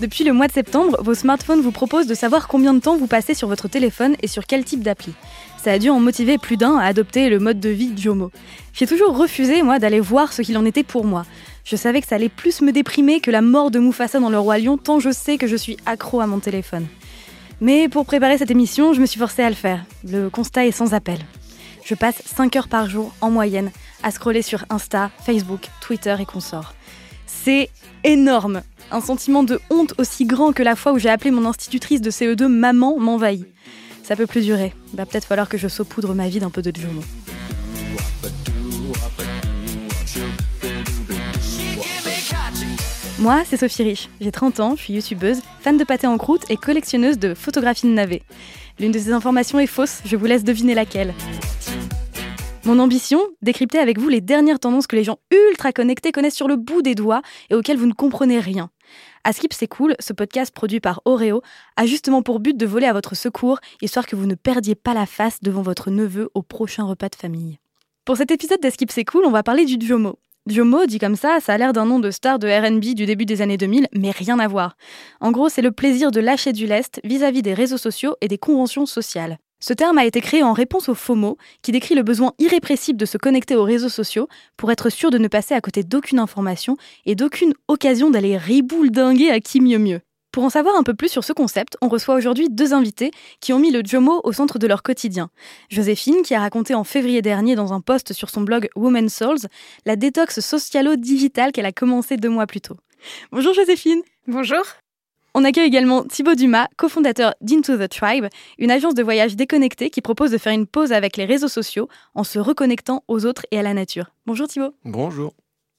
Depuis le mois de septembre, vos smartphones vous proposent de savoir combien de temps vous passez sur votre téléphone et sur quel type d'appli. Ça a dû en motiver plus d'un à adopter le mode de vie Jomo. J'ai toujours refusé, moi, d'aller voir ce qu'il en était pour moi. Je savais que ça allait plus me déprimer que la mort de Mufasa dans le Roi Lion, tant je sais que je suis accro à mon téléphone. Mais pour préparer cette émission, je me suis forcée à le faire. Le constat est sans appel. Je passe 5 heures par jour, en moyenne, à scroller sur Insta, Facebook, Twitter et consorts. C'est énorme un sentiment de honte aussi grand que la fois où j'ai appelé mon institutrice de CE2 maman m'envahit. Ça peut plus durer. Va peut-être falloir que je saupoudre ma vie d'un peu de Jomo. Moi, c'est Sophie Rich. J'ai 30 ans, je suis youtubeuse, fan de pâté en croûte et collectionneuse de photographies de navets. L'une de ces informations est fausse, je vous laisse deviner laquelle. Mon ambition, décrypter avec vous les dernières tendances que les gens ultra connectés connaissent sur le bout des doigts et auxquelles vous ne comprenez rien. À Skip c'est cool, ce podcast produit par Oreo a justement pour but de voler à votre secours, histoire que vous ne perdiez pas la face devant votre neveu au prochain repas de famille. Pour cet épisode d'Eskip c'est cool, on va parler du Jomo. Jomo, dit comme ça, ça a l'air d'un nom de star de RB du début des années 2000, mais rien à voir. En gros, c'est le plaisir de lâcher du lest vis à -vis des réseaux sociaux et des conventions sociales. Ce terme a été créé en réponse au FOMO, qui décrit le besoin irrépressible de se connecter aux réseaux sociaux pour être sûr de ne passer à côté d'aucune information et d'aucune occasion d'aller ribouledinguer à qui mieux mieux. Pour en savoir un peu plus sur ce concept, on reçoit aujourd'hui deux invités qui ont mis le Jomo au centre de leur quotidien. Joséphine, qui a raconté en février dernier dans un post sur son blog Women's Souls la détox socialo-digitale qu'elle a commencé deux mois plus tôt. Bonjour Joséphine Bonjour on accueille également Thibaut Dumas, cofondateur d'Into the Tribe, une agence de voyage déconnectée qui propose de faire une pause avec les réseaux sociaux en se reconnectant aux autres et à la nature. Bonjour Thibaut. Bonjour.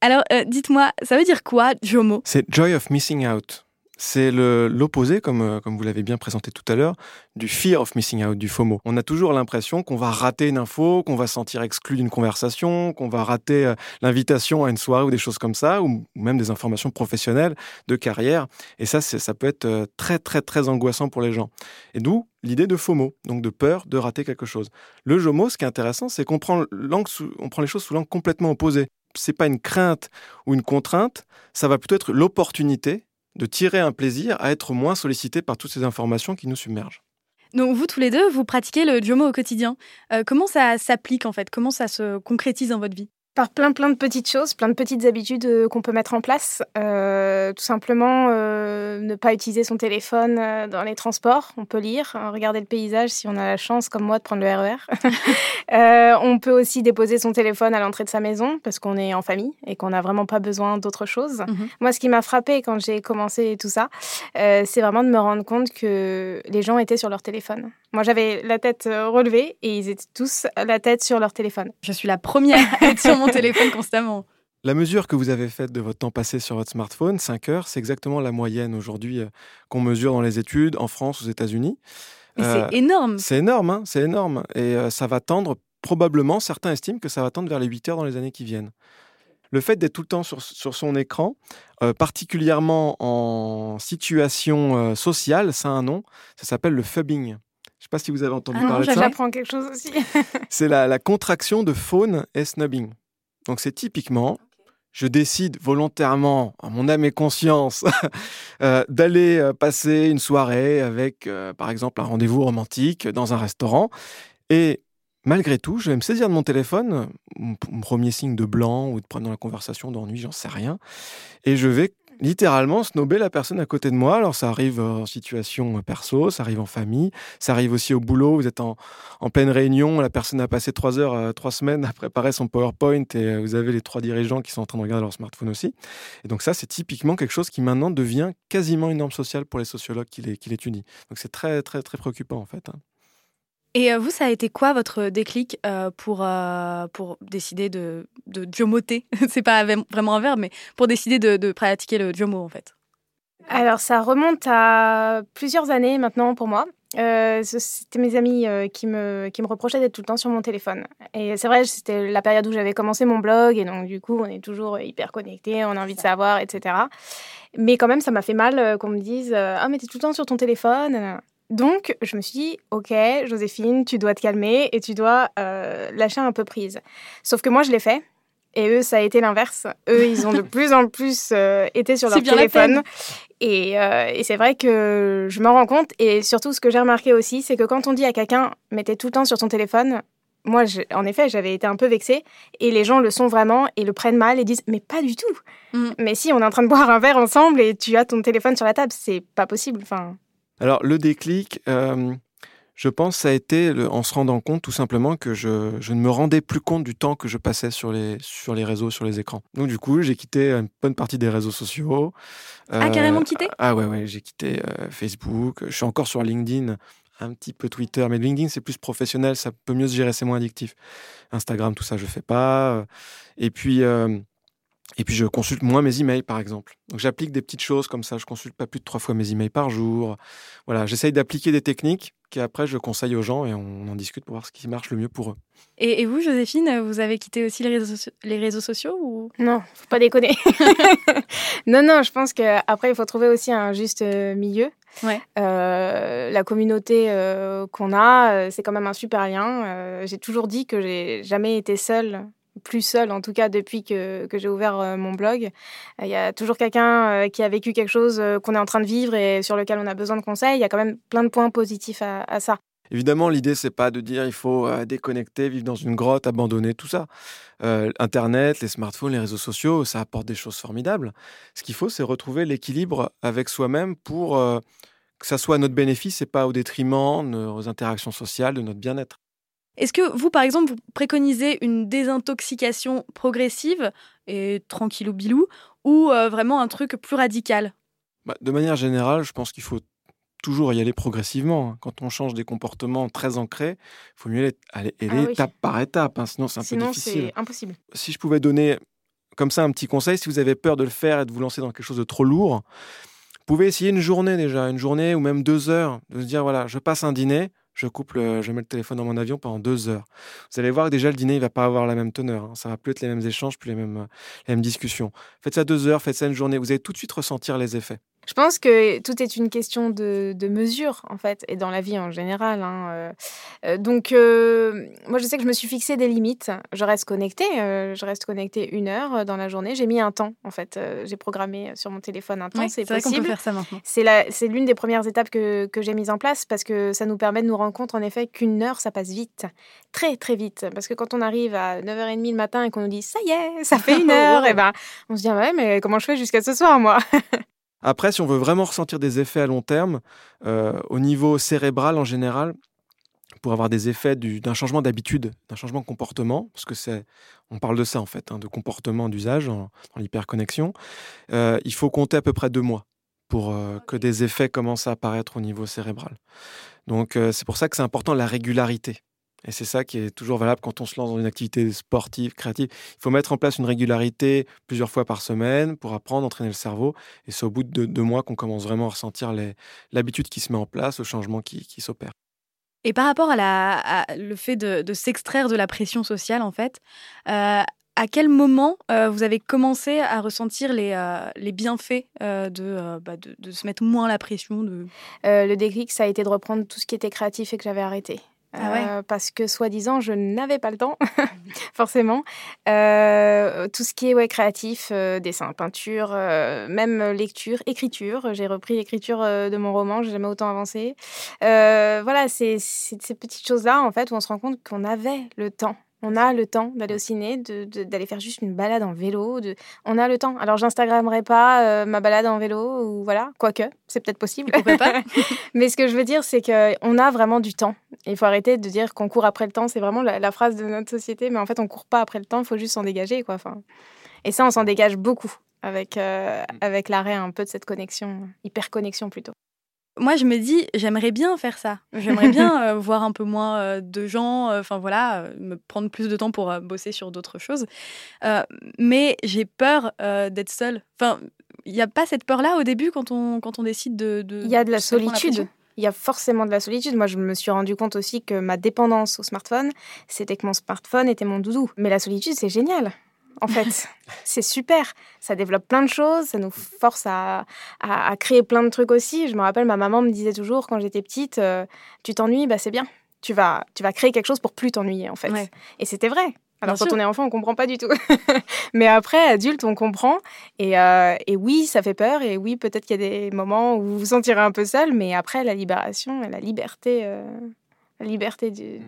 Alors, euh, dites-moi, ça veut dire quoi, JOMO? C'est Joy of Missing Out. C'est l'opposé, comme, euh, comme vous l'avez bien présenté tout à l'heure, du fear of missing out, du FOMO. On a toujours l'impression qu'on va rater une info, qu'on va se sentir exclu d'une conversation, qu'on va rater euh, l'invitation à une soirée ou des choses comme ça, ou même des informations professionnelles, de carrière. Et ça, ça peut être euh, très, très, très angoissant pour les gens. Et d'où l'idée de FOMO, donc de peur de rater quelque chose. Le JOMO, ce qui est intéressant, c'est qu'on prend, prend les choses sous l'angle complètement opposé. C'est pas une crainte ou une contrainte, ça va plutôt être l'opportunité de tirer un plaisir à être moins sollicité par toutes ces informations qui nous submergent. Donc vous tous les deux, vous pratiquez le Jomo au quotidien. Euh, comment ça s'applique en fait? Comment ça se concrétise dans votre vie? Par plein plein de petites choses, plein de petites habitudes euh, qu'on peut mettre en place. Euh, tout simplement, euh, ne pas utiliser son téléphone dans les transports. On peut lire, hein, regarder le paysage si on a la chance, comme moi, de prendre le RER. E on peut aussi déposer son téléphone à l'entrée de sa maison parce qu'on est en famille et qu'on n'a vraiment pas besoin d'autre chose. Mhm. Moi, ce qui m'a frappé quand j'ai commencé tout ça, c'est vraiment de me rendre compte que les gens étaient sur leur téléphone. Moi, j'avais la tête relevée et ils étaient tous la tête sur leur téléphone. Je suis la première à être sur mon téléphone constamment. La mesure que vous avez faite de votre temps passé sur votre smartphone, 5 heures, c'est exactement la moyenne aujourd'hui euh, qu'on mesure dans les études en France, aux États-Unis. c'est euh, énorme. C'est énorme, hein, c'est énorme. Et euh, ça va tendre, probablement, certains estiment que ça va tendre vers les 8 heures dans les années qui viennent. Le fait d'être tout le temps sur, son écran, particulièrement en situation sociale, ça a un nom, ça s'appelle le fubbing. Je ne sais pas si vous avez entendu ah parler de ça. J'apprends quelque chose aussi. c'est la, la, contraction de phone et snubbing. Donc c'est typiquement, je décide volontairement, à mon âme et conscience, euh, d'aller euh, passer une soirée avec, euh, par exemple, un rendez-vous romantique dans un restaurant. Et malgré tout, je vais me saisir de mon téléphone, mon premier signe de blanc ou de prendre la conversation d'ennui, j'en sais rien. Et je vais littéralement snober la personne à côté de moi. Alors ça arrive en situation perso, ça arrive en famille, ça arrive aussi au boulot. Vous êtes en, pleine réunion, la personne a passé trois heures, euh, trois semaines à préparer son PowerPoint et euh, vous avez les trois dirigeants qui sont en train de regarder leur smartphone aussi. Et donc ça, c'est typiquement quelque chose qui maintenant devient quasiment une norme sociale pour les sociologues qui l'étudient. Donc c'est très très très préoccupant en fait. Et euh, vous, ça a été quoi votre déclic euh, pour, euh, pour décider de, de jomoter C'est pas vraiment un verbe, mais pour décider de, pratiquer le jomo en fait Alors ça remonte à plusieurs années maintenant pour moi. c'était mes amis qui, me, qui me reprochaient d'être tout le temps sur mon téléphone. Et c'est vrai, c'était la période où j'avais commencé mon blog, et donc du coup, on est toujours hyper connecté, on a envie de savoir, etc. Mais quand même, ça m'a fait mal qu'on me dise Ah, mais t'es tout le temps sur ton téléphone. Donc, je me suis dit, ok, Joséphine, tu dois te calmer et tu dois euh, lâcher un peu prise. Sauf que moi, je l'ai fait. Et eux, ça a été l'inverse. Eux, ils ont de plus en plus euh, été sur leur téléphone. Et, euh, et c'est vrai que je me rends compte. Et surtout, ce que j'ai remarqué aussi, c'est que quand on dit à quelqu'un, mettez tout le temps sur ton téléphone, moi, en effet, j'avais été un peu vexée. Et les gens le sont vraiment et le prennent mal et disent Mais pas du tout. Mm. Mais si on est en train de boire un verre ensemble et tu as ton téléphone sur la table, c'est pas possible. Enfin. Alors, le déclic, euh, je pense, ça a été en se rendant compte tout simplement que je, je, ne me rendais plus compte du temps que je passais sur les, sur les réseaux, sur les écrans. Donc, du coup, j'ai quitté une bonne partie des réseaux sociaux. ah, carrément quitté? Ah, ouais, ouais, j'ai quitté euh, Facebook. Je suis encore sur LinkedIn un petit peu Twitter, mais LinkedIn c'est plus professionnel, ça peut mieux se gérer, c'est moins addictif. Instagram, tout ça, je fais pas. Euh, et puis, euh, et puis je consulte moins mes emails, par exemple. Donc j'applique des petites choses comme ça. Je consulte pas plus de trois fois mes emails par jour. Voilà, j'essaye d'appliquer des techniques qu'après je conseille aux gens et on en discute pour voir ce qui marche le mieux pour eux. Et, vous, Joséphine, vous avez quitté aussi les réseaux, les réseaux sociaux ou? Non, faut pas déconner. non, non, je pense qu'après il faut trouver aussi un juste euh, milieu. Ouais. Euh, la communauté euh, qu'on a, c'est quand même un super lien. j'ai toujours dit que j'ai jamais été seule plus seule, en tout cas depuis que, j'ai ouvert euh, mon blog. Il y a toujours quelqu'un euh, qui a vécu quelque chose euh, qu'on est en train de vivre et sur lequel on a besoin de conseils. Il y a quand même plein de points positifs à, ça. Évidemment, l'idée, c'est pas de dire il faut déconnecter, vivre dans une grotte, abandonner tout ça. Internet, les smartphones, les réseaux sociaux, ça apporte des choses formidables. Ce qu'il faut, c'est retrouver l'équilibre avec soi-même pour que ça soit à notre bénéfice et pas au détriment de nos interactions sociales, de notre bien-être. Est-ce que vous, par exemple, vous préconisez une désintoxication progressive et tranquillou bilou ou euh, vraiment un truc plus radical? Bah, De manière générale, je pense qu'il faut toujours y aller progressivement. Hein. Quand on change des comportements très ancrés, il faut mieux aller, ah étape par étape, hein, sinon c'est un peu difficile. c'est impossible. Si je pouvais donner comme ça un petit conseil, si vous avez peur de le faire et de vous lancer dans quelque chose de trop lourd, vous pouvez essayer une journée déjà, une journée ou même deux heures, de se dire voilà, je passe un dîner, je coupe, je mets le téléphone dans mon avion pendant deux heures. Vous allez voir que déjà le dîner, il va pas avoir la même teneur. Hein. Ça va plus être les mêmes échanges, plus mêmes, les mêmes discussions. Faites ça deux heures, faites ça une journée. Vous allez tout de suite ressentir les effets. Je pense que tout est une question de, mesure, en fait, et dans la vie en général. Hein, euh. Euh, donc, euh, moi, je sais que je me suis fixé des limites. Je reste connectée, je reste connectée une heure dans la journée. J'ai mis un temps, en fait. J'ai programmé sur mon téléphone un temps, c'est possible. Vrai qu'on peut faire ça maintenant. C'est l'une des premières étapes que, que j'ai mises en place parce que ça nous permet de nous rendre compte, en effet, qu'une heure, ça passe vite. Très, très vite. Parce que quand on arrive à 9h30 le matin et qu'on nous dit, ça y est, ça fait une heure, et eh ben, on se dit, ah ouais, mais comment je fais jusqu'à ce soir, moi? Après, si on veut vraiment ressentir des effets à long terme, euh, au niveau cérébral en général, pour avoir des effets d'un changement d'habitude, d'un changement de comportement, parce que c'est, on parle de ça en fait, hein, de comportement d'usage dans l'hyperconnexion, euh, il faut compter à peu près deux mois pour euh, que des effets commencent à apparaître au niveau cérébral. Donc c'est pour ça que c'est important la régularité. Et c'est ça qui est toujours valable quand on se lance dans une activité sportive, créative. Il faut mettre en place une régularité plusieurs fois par semaine pour apprendre, entraîner le cerveau. Et c'est au bout de deux, mois qu'on commence vraiment à ressentir l'habitude qui se met en place, le changement qui, s'opère. Et par rapport à, la, le fait de, s'extraire de la pression sociale, en fait, euh, à quel moment euh, vous avez commencé à ressentir les, euh, les bienfaits de, bah, de, de, se mettre moins la pression de... Le déclic, ça a été de reprendre tout ce qui était créatif et que j'avais arrêté. Ah euh, parce que soi-disant, je n'avais pas le temps, forcément. Euh, tout ce qui est ouais, créatif, euh, dessin, peinture, même lecture, écriture. J'ai repris l'écriture de mon roman, j'ai jamais autant avancé. voilà, c'est ces petites choses-là, en fait, où on se rend compte qu'on avait le temps on a le temps d'aller au ciné, d'aller faire juste une balade en vélo. De... On a le temps. Alors, j'instagrammerai pas euh, ma balade en vélo, ou voilà, quoique, c'est peut-être possible. pas Mais ce que je veux dire, c'est qu'on a vraiment du temps. Il faut arrêter de dire qu'on court après le temps. C'est vraiment la, phrase de notre société. Mais en fait, on court pas après le temps, il faut juste s'en dégager. Quoi. Enfin... Et ça, on s'en dégage beaucoup avec, euh, avec l'arrêt un peu de cette connexion, hyper connexion plutôt moi, je me dis, j'aimerais bien faire ça. J'aimerais bien euh, voir un peu moins euh, de gens, euh, enfin voilà, me prendre plus de temps pour bosser sur d'autres choses. mais j'ai peur d'être seule. Enfin, il n'y a pas cette peur-là au début quand on, quand on décide de. Il y a de la solitude. Il y a forcément de la solitude. Moi, je me suis rendu compte aussi que ma dépendance au smartphone, c'était que mon smartphone était mon doudou. Mais la solitude, c'est génial. En fait. c'est super. Ça développe plein de choses, ça nous force à, à, créer plein de trucs aussi. Je me rappelle, ma maman me disait toujours quand j'étais petite, euh, tu t'ennuies, bah c'est bien. Tu vas, tu vas créer quelque chose pour plus t'ennuyer, en fait. Et c'était vrai. Alors quand on est enfant, on comprend pas du tout. Mais après, adulte, on comprend. Et, euh, et, oui, ça fait peur. Et oui, peut-être qu'il y a des moments où vous vous sentirez un peu seul. Mais après, la libération et la liberté, euh, la liberté de,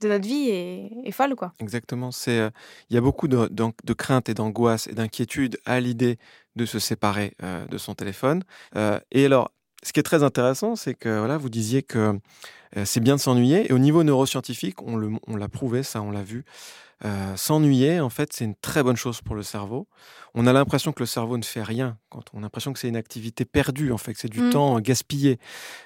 de, notre vie est, folle, quoi. Exactement. Euh, il y a beaucoup de, de, crainte et d'angoisse et d'inquiétude à l'idée de se séparer de son téléphone. et alors, ce qui est très intéressant, c'est que voilà, vous disiez que euh, c'est bien de s'ennuyer. Et au niveau neuroscientifique, on, l'a prouvé, ça, on l'a vu. Euh, s'ennuyer, en fait, c'est une très bonne chose pour le cerveau. On a l'impression que le cerveau ne fait rien, quand on a l'impression que c'est une activité perdue, en fait, que c'est du mmh. temps gaspillé.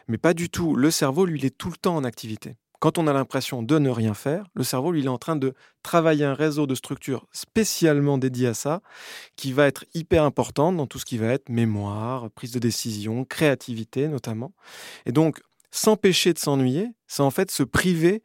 Mais pas du tout. Le cerveau, lui, il est tout le temps en activité. Quand on a l'impression de ne rien faire, le cerveau, lui, est en train de travailler un réseau de structures spécialement dédiées à ça, qui va être hyper important dans tout ce qui va être mémoire, prise de décision, créativité notamment. Et donc, s'empêcher de s'ennuyer, c'est en fait se priver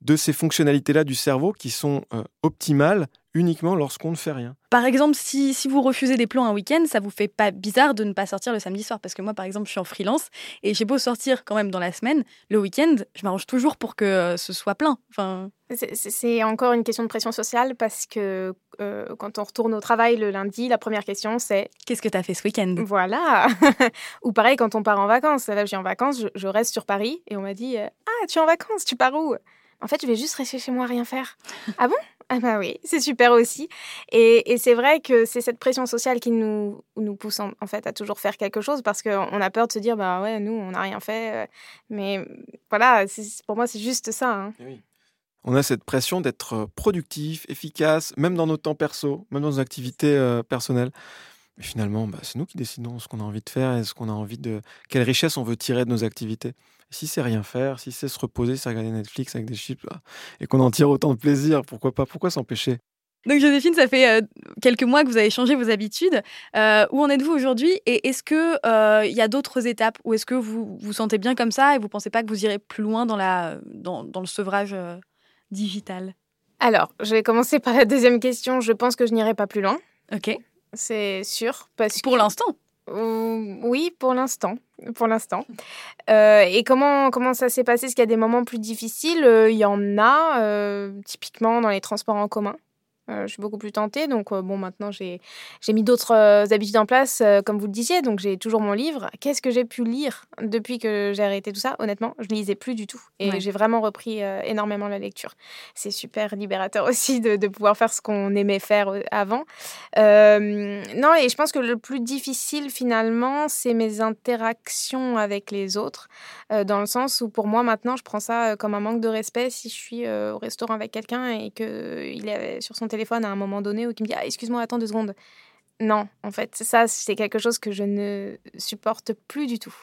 de ces fonctionnalités-là du cerveau qui sont euh, optimales uniquement lorsqu'on ne fait rien. Par exemple, si, si, vous refusez des plans un week-end, ça vous fait pas bizarre de ne pas sortir le samedi soir Parce que moi, par exemple, je suis en freelance et j'ai beau sortir quand même dans la semaine, le week-end, je m'arrange toujours pour que euh, ce soit plein. Enfin... C'est encore une question de pression sociale parce que euh, quand on retourne au travail le lundi, la première question c'est Qu'est-ce que tu as fait ce week-end? Voilà Ou pareil, quand on part en vacances. Là, j'ai en vacances, je, reste sur Paris et on m'a dit Ah, tu es en vacances, tu pars où? En fait, je vais juste rester chez moi, rien faire. ah bon? Ah bah oui, c'est super aussi. Et, c'est vrai que c'est cette pression sociale qui nous, nous pousse en, fait à toujours faire quelque chose parce qu'on a peur de se dire, bah ouais, nous, on n'a rien fait. Euh, mais voilà, pour moi, c'est juste ça. Hein. Eh on a cette pression d'être productif, efficace, même dans nos temps perso, même dans nos activités euh, personnelles. Mais finalement, bah, c'est nous qui décidons ce qu'on a envie de faire et ce qu'on a envie de. quelle richesse on veut tirer de nos activités. Si c'est rien faire, si c'est se reposer, c'est regarder Netflix avec des chips bah, et qu'on en tire autant de plaisir, pourquoi pas Pourquoi s'empêcher? Donc Joséphine, ça fait euh, quelques mois que vous avez changé vos habitudes. Euh, où en êtes-vous aujourd'hui? Et est-ce qu'il euh, y a d'autres étapes? Ou est-ce que vous vous sentez bien comme ça et vous ne pensez pas que vous irez plus loin dans, la, dans, dans le sevrage digital? Alors, je vais commencer par la deuxième question. Je pense que je n'irai pas plus loin. Ok. C'est sûr. Parce Pour l'instant oui, pour l'instant. Pour l'instant. Euh, et comment, comment ça s'est passé? Est-ce qu'il y a des moments plus difficiles? Euh, Il y en a, euh, typiquement dans les transports en commun? Euh, je suis beaucoup plus tentée. Donc, euh, bon, maintenant, j'ai mis d'autres euh, habitudes en place, comme vous le disiez. Donc, j'ai toujours mon livre. Qu'est-ce que j'ai pu lire depuis que j'ai arrêté tout ça? Honnêtement, je ne lisais plus du tout. Et j'ai vraiment repris énormément la lecture. C'est super libérateur aussi de, de pouvoir faire ce qu'on aimait faire avant. non, et je pense que le plus difficile, finalement, c'est mes interactions avec les autres. dans le sens où, pour moi, maintenant, je prends ça comme un manque de respect si je suis au restaurant avec quelqu'un et qu'il est sur son téléphone à un moment donné ou qui me dit ah, excuse-moi, attends deux secondes. Non, en fait, ça, c'est quelque chose que je ne supporte plus du tout.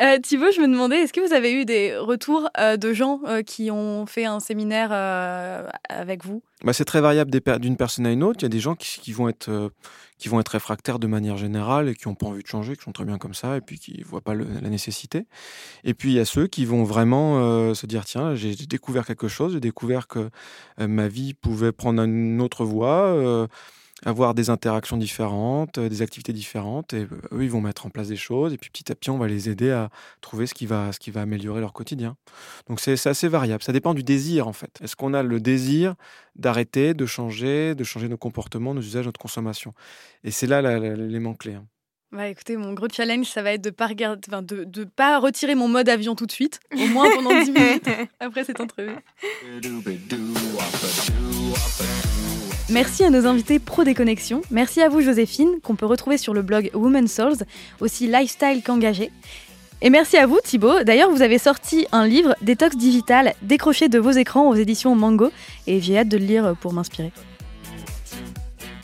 Euh, Thibaut, je me demandais, est-ce que vous avez eu des retours euh, de gens euh, qui ont fait un séminaire euh, avec vous? Bah, C'est très variable d'une personne à une autre. Il y a des gens qui, vont être, qui vont être réfractaires de manière générale et qui n'ont pas envie de changer, qui sont très bien comme ça et puis qui ne voient pas la nécessité. Et puis il y a ceux qui vont vraiment se dire tiens, j'ai découvert quelque chose, j'ai découvert que ma vie pouvait prendre une autre voie avoir des interactions différentes, euh, des activités différentes, et euh, eux, ils vont mettre en place des choses, et puis petit à petit, on va les aider à trouver ce qui va, ce qui va améliorer leur quotidien. Donc c'est assez variable, ça dépend du désir en fait. Est-ce qu'on a le désir d'arrêter, de changer, de changer nos comportements, nos usages, notre consommation Et c'est là l'élément clé. Hein. Bah écoutez, mon gros challenge, ça va être de pas de, de pas retirer mon mode avion tout de suite, au moins pendant 10 minutes après cette entrevue. Merci à nos invités Pro Déconnexion. Merci à vous, Joséphine, qu'on peut retrouver sur le blog Women's Souls, aussi lifestyle qu'engagé. Et merci à vous, Thibaut. D'ailleurs, vous avez sorti un livre, Détox Digital, décroché de vos écrans aux éditions Mango, et j'ai hâte de le lire pour m'inspirer.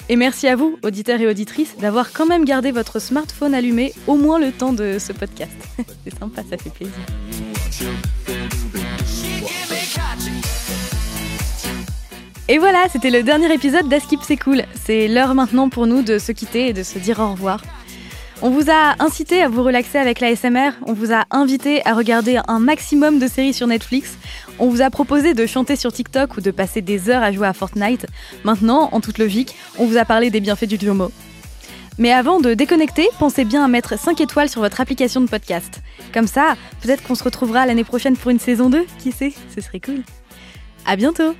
Et merci à vous, auditeurs et auditrices, d'avoir quand même gardé votre smartphone allumé au moins le temps de ce podcast. C'est sympa, ça fait plaisir. Et voilà, c'était le dernier épisode d'Askip C'est Cool. C'est l'heure maintenant pour nous de se quitter et de se dire au revoir. On vous a incité à vous relaxer avec la SMR, on vous a invité à regarder un maximum de séries sur Netflix, on vous a proposé de chanter sur TikTok ou de passer des heures à jouer à Fortnite. Maintenant, en toute logique, on vous a parlé des bienfaits du Jomo. Mais avant de déconnecter, pensez bien à mettre 5 étoiles sur votre application de podcast. Comme ça, peut-être qu'on se retrouvera l'année prochaine pour une saison 2, qui sait, ce serait cool. À bientôt